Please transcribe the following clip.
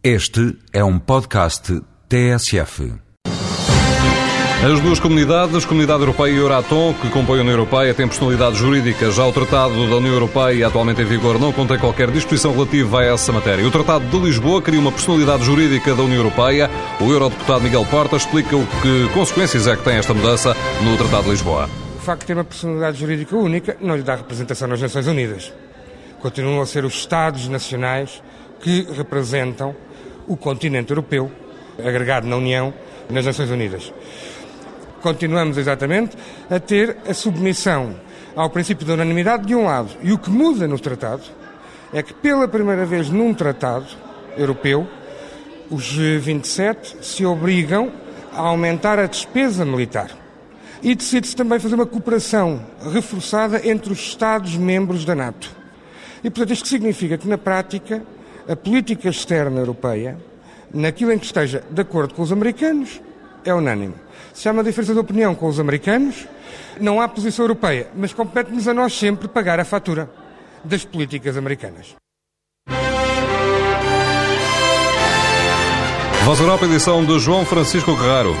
Este é um podcast TSF. As duas comunidades, Comunidade Europeia e Euratom, que compõem a União Europeia, têm personalidade jurídica. Já o Tratado da União Europeia, atualmente em vigor, não contém qualquer disposição relativa a essa matéria. O Tratado de Lisboa cria uma personalidade jurídica da União Europeia. O eurodeputado Miguel Porta explica o que consequências é que tem esta mudança no Tratado de Lisboa. O facto de ter uma personalidade jurídica única não lhe dá representação nas Nações Unidas. Continuam a ser os Estados nacionais que representam o continente europeu, agregado na União, nas Nações Unidas. Continuamos exatamente a ter a submissão ao princípio da unanimidade de um lado. E o que muda no tratado é que, pela primeira vez num tratado europeu, os 27 se obrigam a aumentar a despesa militar. E decide-se também fazer uma cooperação reforçada entre os Estados-membros da NATO. E, portanto, isto significa que, na prática, a política externa europeia, naquilo em que esteja de acordo com os americanos, é unânime. Se há uma diferença de opinião com os americanos, não há posição europeia, mas compete-nos a nós sempre pagar a fatura das políticas americanas. Voz Europa, edição de João Francisco Guerrero.